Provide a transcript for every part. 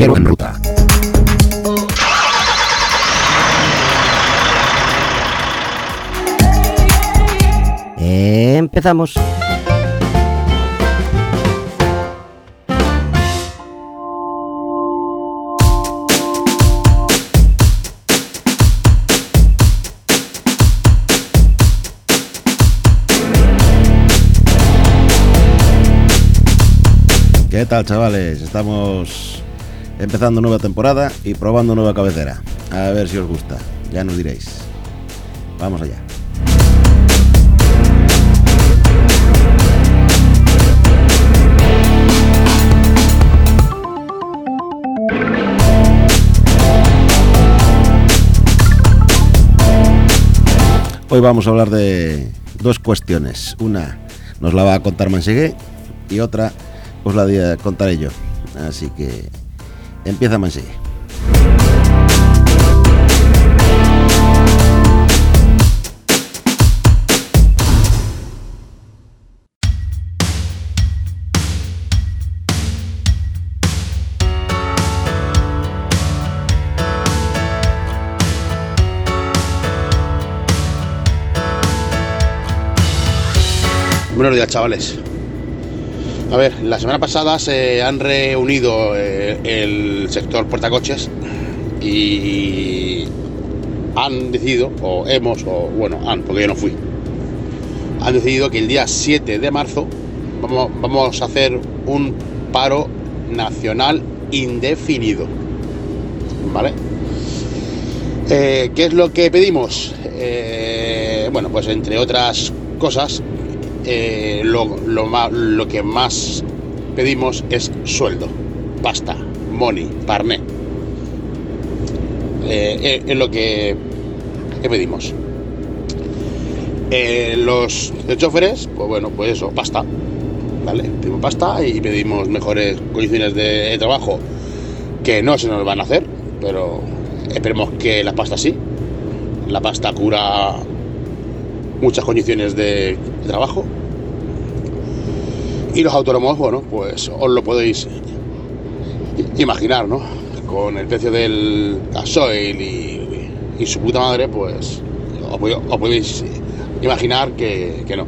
En ruta. Empezamos. ¿Qué tal, chavales? Estamos empezando nueva temporada y probando nueva cabecera. A ver si os gusta. Ya nos diréis. Vamos allá. Hoy vamos a hablar de dos cuestiones. Una nos la va a contar Mansegué y otra os la contaré yo. Así que empieza Mansegué. Buenos días, chavales. A ver, la semana pasada se han reunido eh, el sector portacoches y han decidido, o hemos, o bueno, han, porque yo no fui, han decidido que el día 7 de marzo vamos, a hacer un paro nacional indefinido. ¿Vale? Eh, ¿Qué es lo que pedimos? Eh, bueno, pues entre otras cosas, eh, lo, que más pedimos es sueldo, pasta, money, parné. Eh, es lo que, pedimos. Eh, los choferes, pues bueno, pues eso, pasta. ¿Vale? Pedimos pasta y pedimos mejores condiciones de, trabajo que no se nos van a hacer, pero esperemos que la pasta sí. La pasta cura muchas condiciones de trabajo y los autónomos, bueno, pues os lo podéis imaginar, ¿no? Con el precio del gasoil y, su puta madre, pues os, podéis imaginar que, no.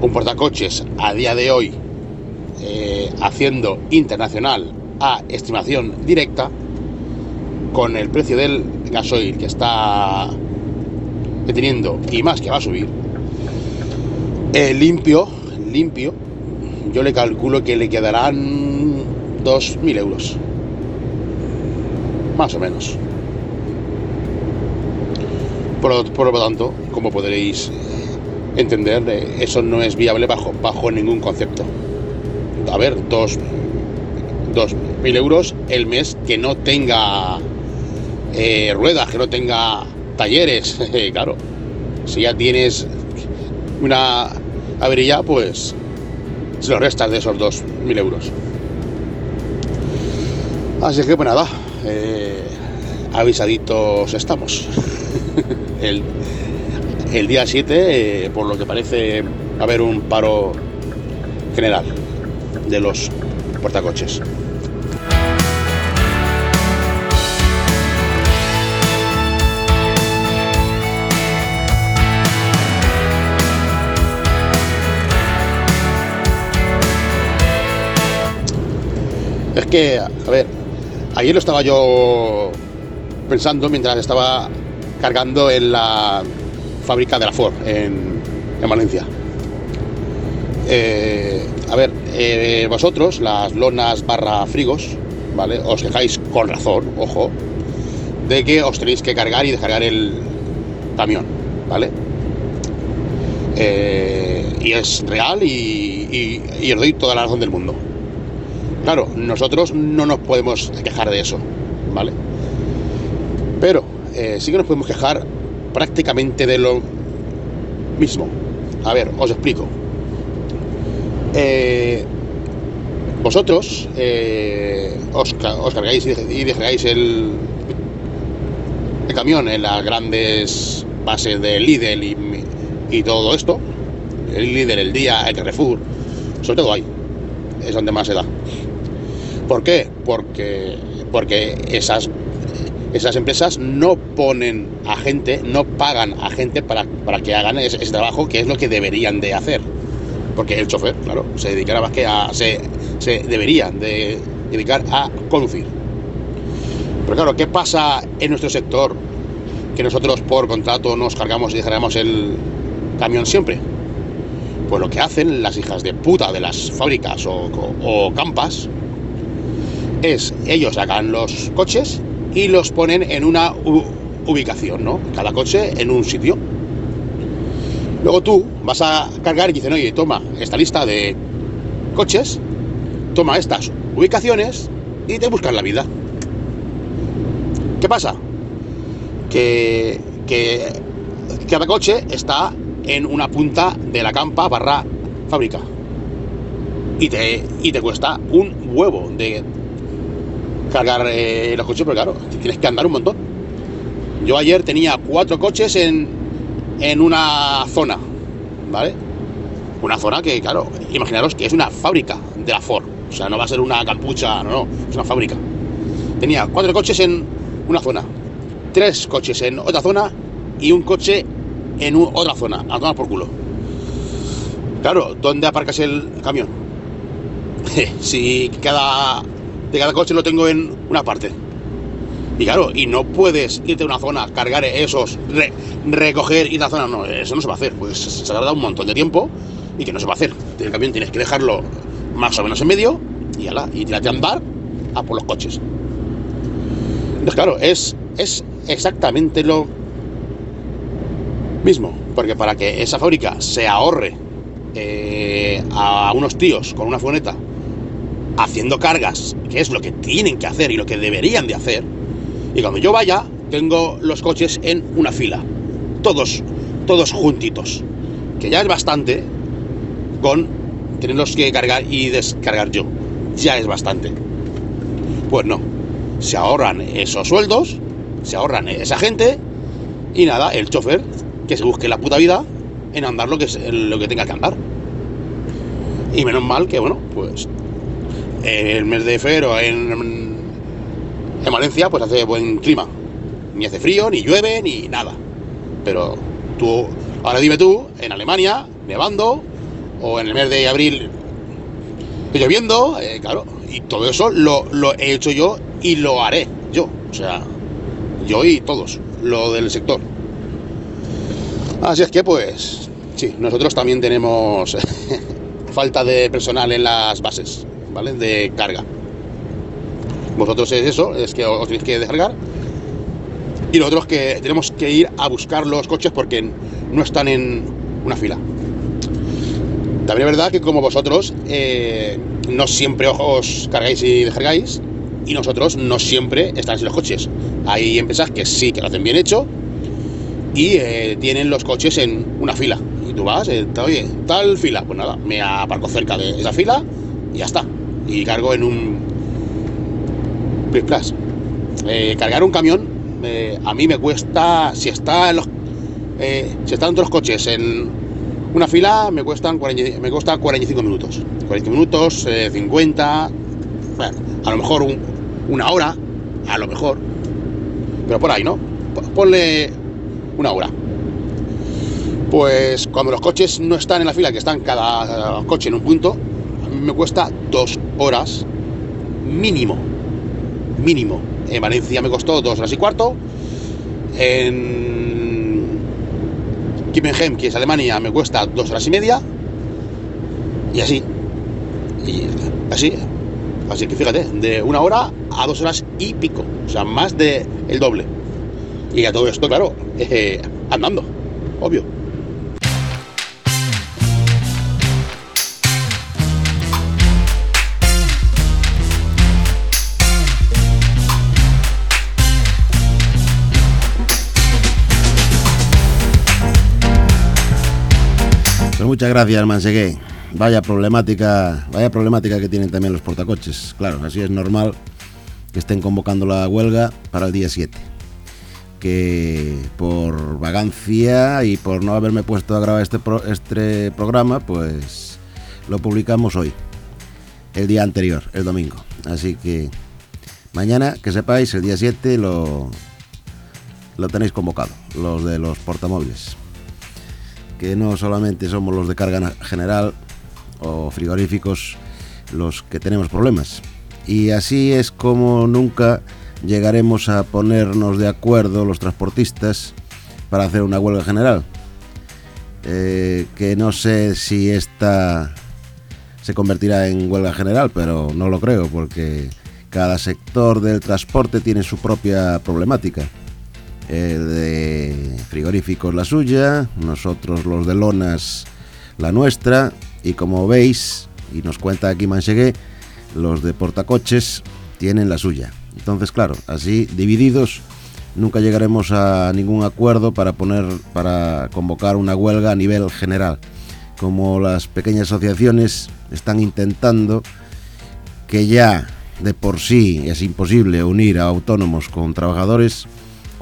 Un portacoches a día de hoy, eh, haciendo internacional a estimación directa, con el precio del gasoil que está deteniendo y más que va a subir, eh, limpio, limpio, yo le calculo que le quedarán 2.000 euros. Más o menos. Por, lo tanto, como podréis entender, eh, eso no es viable bajo, bajo ningún concepto. A ver, 2.000 euros el mes que no tenga eh, ruedas, que no tenga talleres. claro, si ya tienes una avería, pues se lo restas de esos 2.000 euros. Así que pues nada, eh, avisaditos estamos. el, día 7, eh, por lo que parece, va a haber un paro general de los portacoches. Es que, a ver, ayer lo estaba yo pensando mientras estaba cargando en la fábrica de la Ford en, Valencia. Eh, a ver, eh, vosotros, las lonas barra frigos, ¿vale? Os quejáis con razón, ojo, de que os tenéis que cargar y descargar el camión, ¿vale? Eh, y es real y os doy toda la razón del mundo. Claro, nosotros no nos podemos quejar de eso, ¿vale? Pero eh, sí que nos podemos quejar prácticamente de lo mismo. A ver, os explico. Eh, vosotros eh, os, cargáis y descargáis el, el camión en las grandes bases de Lidl y, y todo esto. El Lidl, el Día, el Carrefour, sobre todo ahí. Es donde más se da. ¿Por qué? Porque, porque esas, esas empresas no ponen a gente, no pagan a gente para, para que hagan ese, trabajo que es lo que deberían de hacer. Porque el chofer, claro, se dedicará más que a. se, se deberían de dedicar a conducir. Pero claro, ¿qué pasa en nuestro sector? Que nosotros por contrato nos cargamos y dejaremos el camión siempre. Pues lo que hacen las hijas de puta de las fábricas o, campas es ellos sacan los coches y los ponen en una ubicación, ¿no? Cada coche en un sitio. Luego tú vas a cargar y dicen, oye, toma esta lista de coches, toma estas ubicaciones y te buscas la vida. ¿Qué pasa? Que, que cada coche está en una punta de la campa barra fábrica. Y te, y te cuesta un huevo de cargar eh, los coches, pero claro, tienes que andar un montón. Yo ayer tenía cuatro coches en, en una zona, ¿vale? Una zona que, claro, imaginaros que es una fábrica de la Ford. O sea, no va a ser una capucha, no, no, es una fábrica. Tenía cuatro coches en una zona, tres coches en otra zona y un coche en otra zona, a tomar por culo. Claro, ¿dónde aparcas el camión? si cada de cada coche lo tengo en una parte. Y claro, y no puedes irte a una zona, cargar esos, recoger y la zona, no, eso no se va a hacer, pues se tarda un montón de tiempo y que no se va a hacer. El camión tienes que dejarlo más o menos en medio y ala, y tirarte a andar a por los coches. Entonces, claro, es, es exactamente lo mismo, porque para que esa fábrica se ahorre eh, a unos tíos con una furgoneta haciendo cargas, que es lo que tienen que hacer y lo que deberían de hacer, y cuando yo vaya, tengo los coches en una fila, todos, todos juntitos, que ya es bastante con tenerlos que cargar y descargar yo, ya es bastante. Pues no, se ahorran esos sueldos, se ahorran esa gente, y nada, el chofer que se busque la puta vida en andar lo que, lo que tenga que andar. Y menos mal que, bueno, pues el mes de febrero en, en Valencia pues hace buen clima. Ni hace frío, ni llueve, ni nada. Pero tú, ahora dime tú, en Alemania, nevando, o en el mes de abril lloviendo, eh, claro, y todo eso lo, lo he hecho yo y lo haré yo. O sea, yo y todos, lo del sector. Así es que pues, sí, nosotros también tenemos falta de personal en las bases, ¿vale? De carga. Vosotros es eso, es que os tenéis que descargar. Y nosotros que tenemos que ir a buscar los coches porque no están en una fila. También es verdad que como vosotros eh, no siempre os cargáis y descargáis y nosotros no siempre están en los coches. Hay empresas que sí, que lo hacen bien hecho y eh, tienen los coches en una fila. Y tú vas, eh, oye, tal fila, pues nada, me aparco cerca de esa fila y ya está. Y cargo en un Plus eh, cargar un camión a mí me cuesta, si está en los, si están los coches en una fila, me cuestan 40, me cuesta 45 minutos. 40 minutos, 50, a lo mejor una hora, a lo mejor, pero por ahí, ¿no? Ponle una hora. Pues cuando los coches no están en la fila, que están cada coche en un punto, a mí me cuesta dos horas mínimo. Mínimo. En Valencia me costó dos horas y cuarto. En Kippenheim, que es Alemania, me cuesta dos horas y media. Y así. Así. Así que fíjate, de una hora a dos horas y pico. O sea, más de el doble. Y a todo esto, claro, andando, obvio. Muchas gracias, Mansegué. Vaya problemática, vaya problemática que tienen también los portacoches. Claro, así es normal que estén convocando la huelga para el día 7 que por vagancia y por no haberme puesto a grabar este, este programa, pues lo publicamos hoy. el día anterior, el domingo. Así que mañana, que sepáis, el día 7 lo, lo tenéis convocado, los de los portamóviles. Que no solamente somos los de carga general o frigoríficos los que tenemos problemas. Y así es como nunca llegaremos a ponernos de acuerdo los transportistas para hacer una huelga general. Eh, que no sé si esta se convertirá en huelga general, pero no lo creo porque cada sector del transporte tiene su propia problemática. El de frigoríficos la suya, nosotros los de lonas la nuestra y como veis, y nos cuenta aquí Manchegué, los de portacoches tienen la suya. Entonces, claro, así divididos nunca llegaremos a ningún acuerdo para poner para convocar una huelga a nivel general. Como las pequeñas asociaciones están intentando que ya de por sí es imposible unir a autónomos con trabajadores,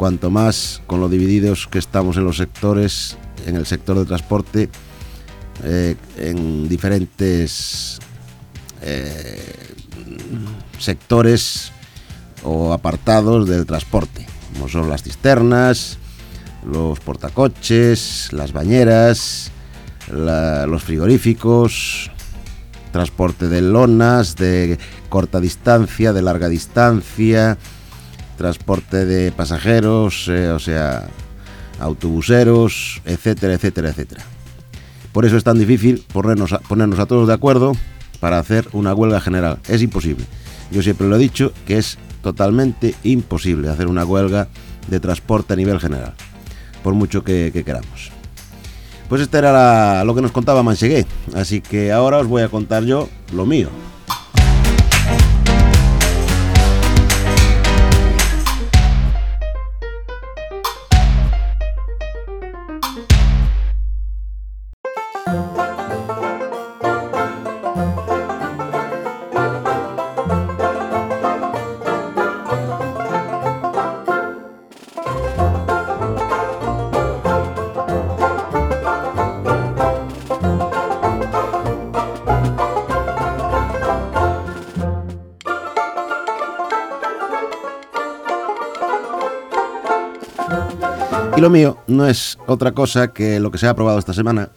cuanto más con lo divididos que estamos en los sectores, en el sector de transporte, eh, en diferentes eh, sectores o apartados del transporte, como son las cisternas, los portacoches, las bañeras, los frigoríficos, transporte de lonas, de corta distancia, de larga distancia, transporte de pasajeros, eh, o sea, autobuseros, etcétera, etcétera, etcétera. Por eso es tan difícil ponernos a, todos de acuerdo para hacer una huelga general. Es imposible. Yo siempre lo he dicho que es totalmente imposible hacer una huelga de transporte a nivel general, por mucho que, queramos. Pues esto era lo que nos contaba Manchegué, así que ahora os voy a contar yo lo mío. Lo mío no es otra cosa que lo que se ha aprobado esta semana,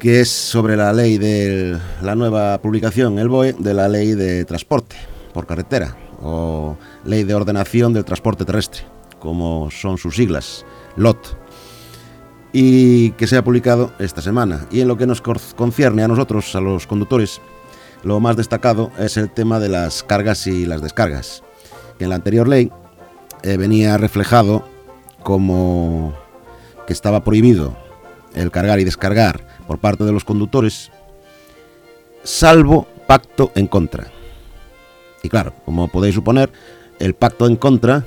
que es sobre la ley de la nueva publicación, el BOE, de la ley de transporte por carretera, o ley de ordenación del transporte terrestre, como son sus siglas, LOT, y que se ha publicado esta semana. Y en lo que nos concierne a nosotros, a los conductores, lo más destacado es el tema de las cargas y las descargas. en la anterior ley eh, venía reflejado como que estaba prohibido el cargar y descargar por parte de los conductores, salvo pacto en contra. Y claro, como podéis suponer, el pacto en contra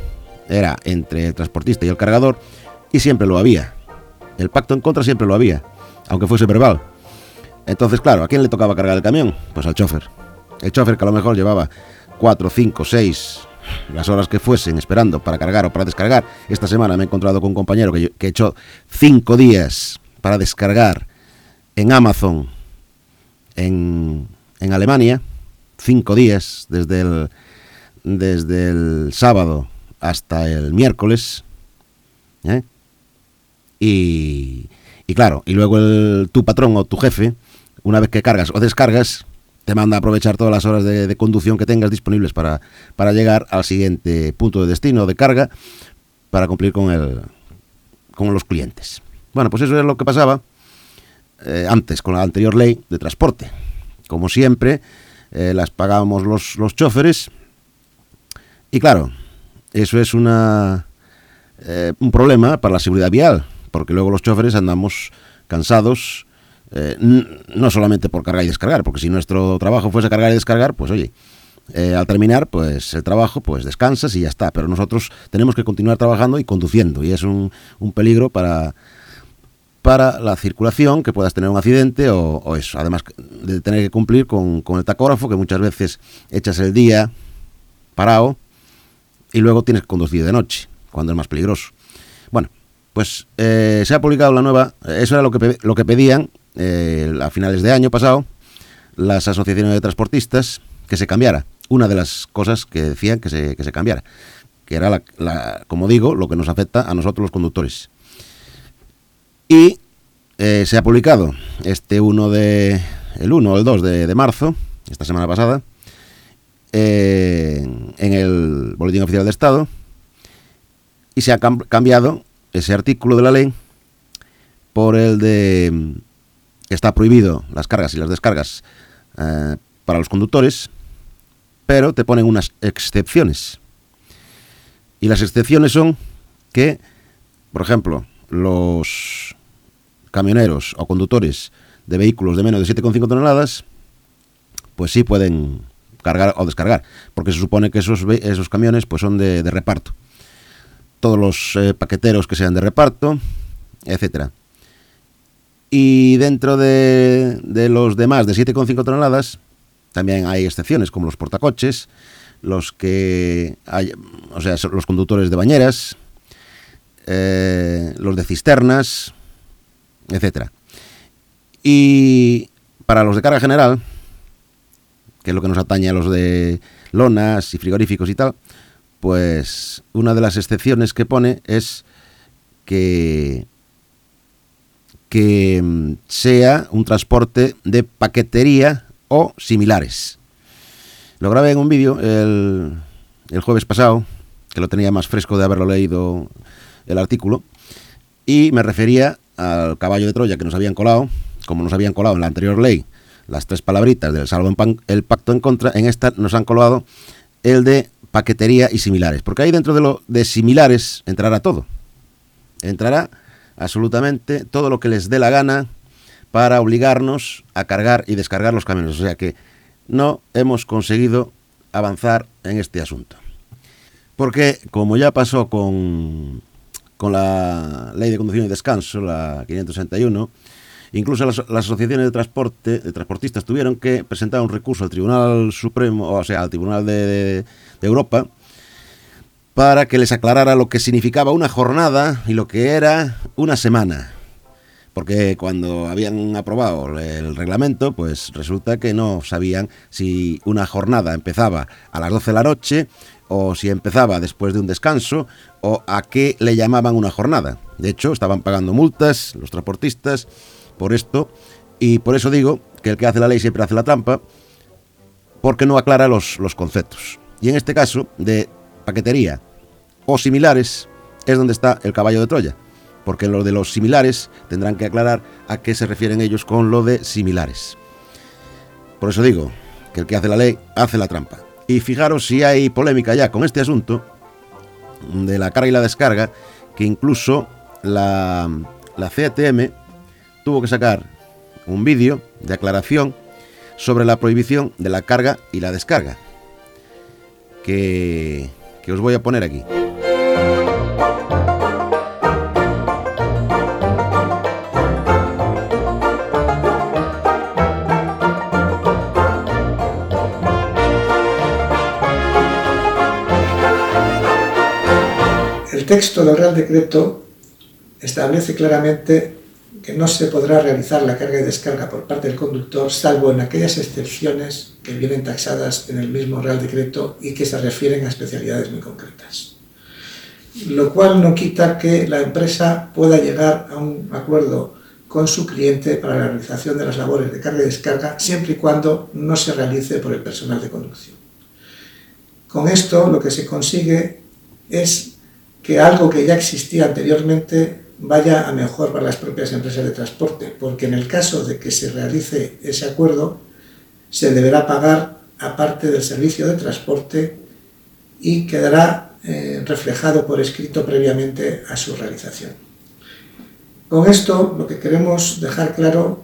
era entre el transportista y el cargador y siempre lo había. El pacto en contra siempre lo había, aunque fuese verbal. Entonces, claro, ¿a quién le tocaba cargar el camión? Pues al chofer. El chofer que a lo mejor llevaba 4, 5, 6 las horas que fuesen esperando para cargar o para descargar. Esta semana me he encontrado con un compañero que, que echó cinco días para descargar en Amazon en, en Alemania, cinco días desde el, desde el sábado hasta el miércoles. ¿eh? Y, y, claro, y luego el, tu patrón o tu jefe, una vez que cargas o descargas, te manda a aprovechar todas las horas de, conducción que tengas disponibles para, para, llegar al siguiente punto de destino de carga para cumplir con, el, con los clientes. Bueno, pues eso es lo que pasaba eh, antes con la anterior ley de transporte. Como siempre, eh, las pagábamos los, los choferes y claro, eso es una, eh, un problema para la seguridad vial, porque luego los choferes andamos cansados, eh, no solamente por cargar y descargar, porque si nuestro trabajo fuese cargar y descargar, pues oye, eh, al terminar, pues el trabajo, pues descansas y ya está. Pero nosotros tenemos que continuar trabajando y conduciendo, y es un, peligro para, para la circulación, que puedas tener un accidente o, eso. Además de tener que cumplir con, el tacógrafo, que muchas veces echas el día parado y luego tienes que conducir de noche, cuando es más peligroso. Bueno, pues eh, se ha publicado la nueva, eso era lo que, lo que pedían eh, a finales de año pasado, las asociaciones de transportistas que se cambiara. Una de las cosas que decían que se, que se cambiara, que era, la, como digo, lo que nos afecta a nosotros los conductores. Y eh, se ha publicado este 1 de, el 1 o el 2 de, marzo, esta semana pasada, eh, en el Boletín Oficial de Estado, y se ha cambiado ese artículo de la ley por el de que está prohibido las cargas y las descargas eh, para los conductores, pero te ponen unas excepciones. Y las excepciones son que, por ejemplo, los camioneros o conductores de vehículos de menos de 7,5 toneladas, pues sí pueden cargar o descargar, porque se supone que esos, esos camiones pues son de, reparto. Todos los eh, paqueteros que sean de reparto, etcétera. Y dentro de, de los demás de 7,5 toneladas, también hay excepciones, como los portacoches, los que hay, o sea, los conductores de bañeras, eh, los de cisternas, etcétera. Y para los de carga general, que es lo que nos atañe a los de lonas y frigoríficos y tal, pues una de las excepciones que pone es que que mm, sea un transporte de paquetería o similares. Lo grabé en un vídeo el, el jueves pasado, que lo tenía más fresco de haberlo leído el artículo, y me refería al caballo de Troya que nos habían colado, como nos habían colado en la anterior ley las tres palabritas del salvo en el pacto en contra, en esta nos han colado el de paquetería y similares, porque ahí dentro de lo de similares entrará todo. Entrará absolutamente todo lo que les dé la gana para obligarnos a cargar y descargar los camiones. O sea que no hemos conseguido avanzar en este asunto. Porque como ya pasó con, con la ley de conducción y descanso, la 561, incluso las, asociaciones de transporte, de transportistas tuvieron que presentar un recurso al Tribunal Supremo, o sea, al Tribunal de Europa, para que les aclarara lo que significaba una jornada y lo que era una semana. Porque cuando habían aprobado el reglamento, pues resulta que no sabían si una jornada empezaba a las 12 de la noche o si empezaba después de un descanso o a qué le llamaban una jornada. De hecho, estaban pagando multas los transportistas por esto y por eso digo que el que hace la ley siempre hace la trampa porque no aclara los, los conceptos. Y en este caso, de paquetería o similares es donde está el caballo de Troya, porque en lo de los similares tendrán que aclarar a qué se refieren ellos con lo de similares. Por eso digo que el que hace la ley hace la trampa. Y fijaros si hay polémica ya con este asunto de la carga y la descarga, que incluso la, la CTM tuvo que sacar un vídeo de aclaración sobre la prohibición de la carga y la descarga, que, que os voy a poner aquí. El texto del Real Decreto establece claramente que no se podrá realizar la carga y descarga por parte del conductor salvo en aquellas excepciones que vienen taxadas en el mismo Real Decreto y que se refieren a especialidades muy concretas. Lo cual no quita que la empresa pueda llegar a un acuerdo con su cliente para la realización de las labores de carga y descarga siempre y cuando no se realice por el personal de conducción. Con esto lo que se consigue es que algo que ya existía anteriormente vaya a mejor para las propias empresas de transporte, porque en el caso de que se realice ese acuerdo, se deberá pagar aparte del servicio de transporte y quedará eh, reflejado por escrito previamente a su realización. Con esto lo que queremos dejar claro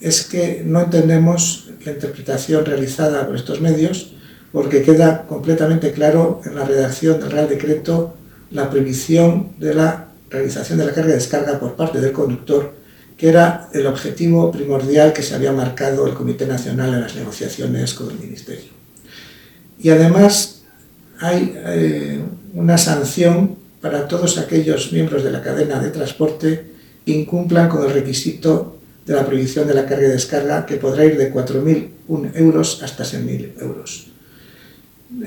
es que no entendemos la interpretación realizada por estos medios porque queda completamente claro en la redacción del Real Decreto la prohibición de la realización de la carga y descarga por parte del conductor, que era el objetivo primordial que se había marcado el Comité Nacional en las negociaciones con el Ministerio. Y además hay eh, una sanción para todos aquellos miembros de la cadena de transporte que incumplan con el requisito de la prohibición de la carga y descarga, que podrá ir de 4.000 1 euros hasta 6.000 euros.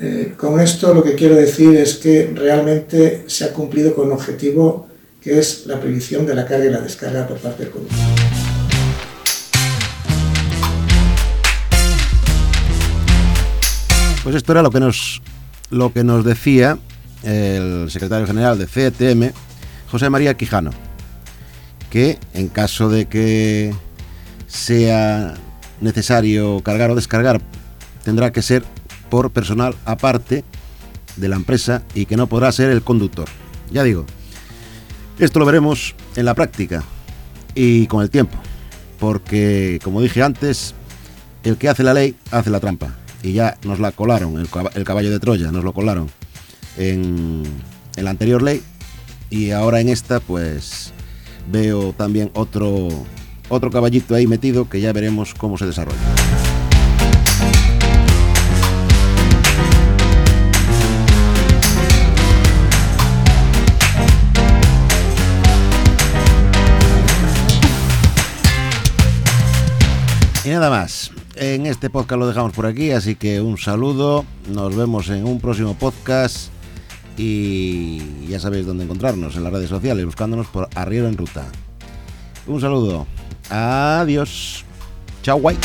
Eh, con esto lo que quiero decir es que realmente se ha cumplido con un objetivo que es la prohibición de la carga y la descarga por parte del conductor. Pues esto era lo que nos, lo que nos decía el secretario general de CTM, José María Quijano, que en caso de que sea necesario cargar o descargar, tendrá que ser por personal aparte de la empresa y que no podrá ser el conductor. Ya digo, esto lo veremos en la práctica y con el tiempo, porque como dije antes, el que hace la ley hace la trampa y ya nos la colaron, el, caballo de Troya, nos lo colaron en, la anterior ley y ahora en esta pues veo también otro, otro caballito ahí metido que ya veremos cómo se desarrolla. Y nada más. En este podcast lo dejamos por aquí, así que un saludo. Nos vemos en un próximo podcast. Y ya sabéis dónde encontrarnos en las redes sociales, buscándonos por Arriero en Ruta. Un saludo. Adiós. Chao, guay.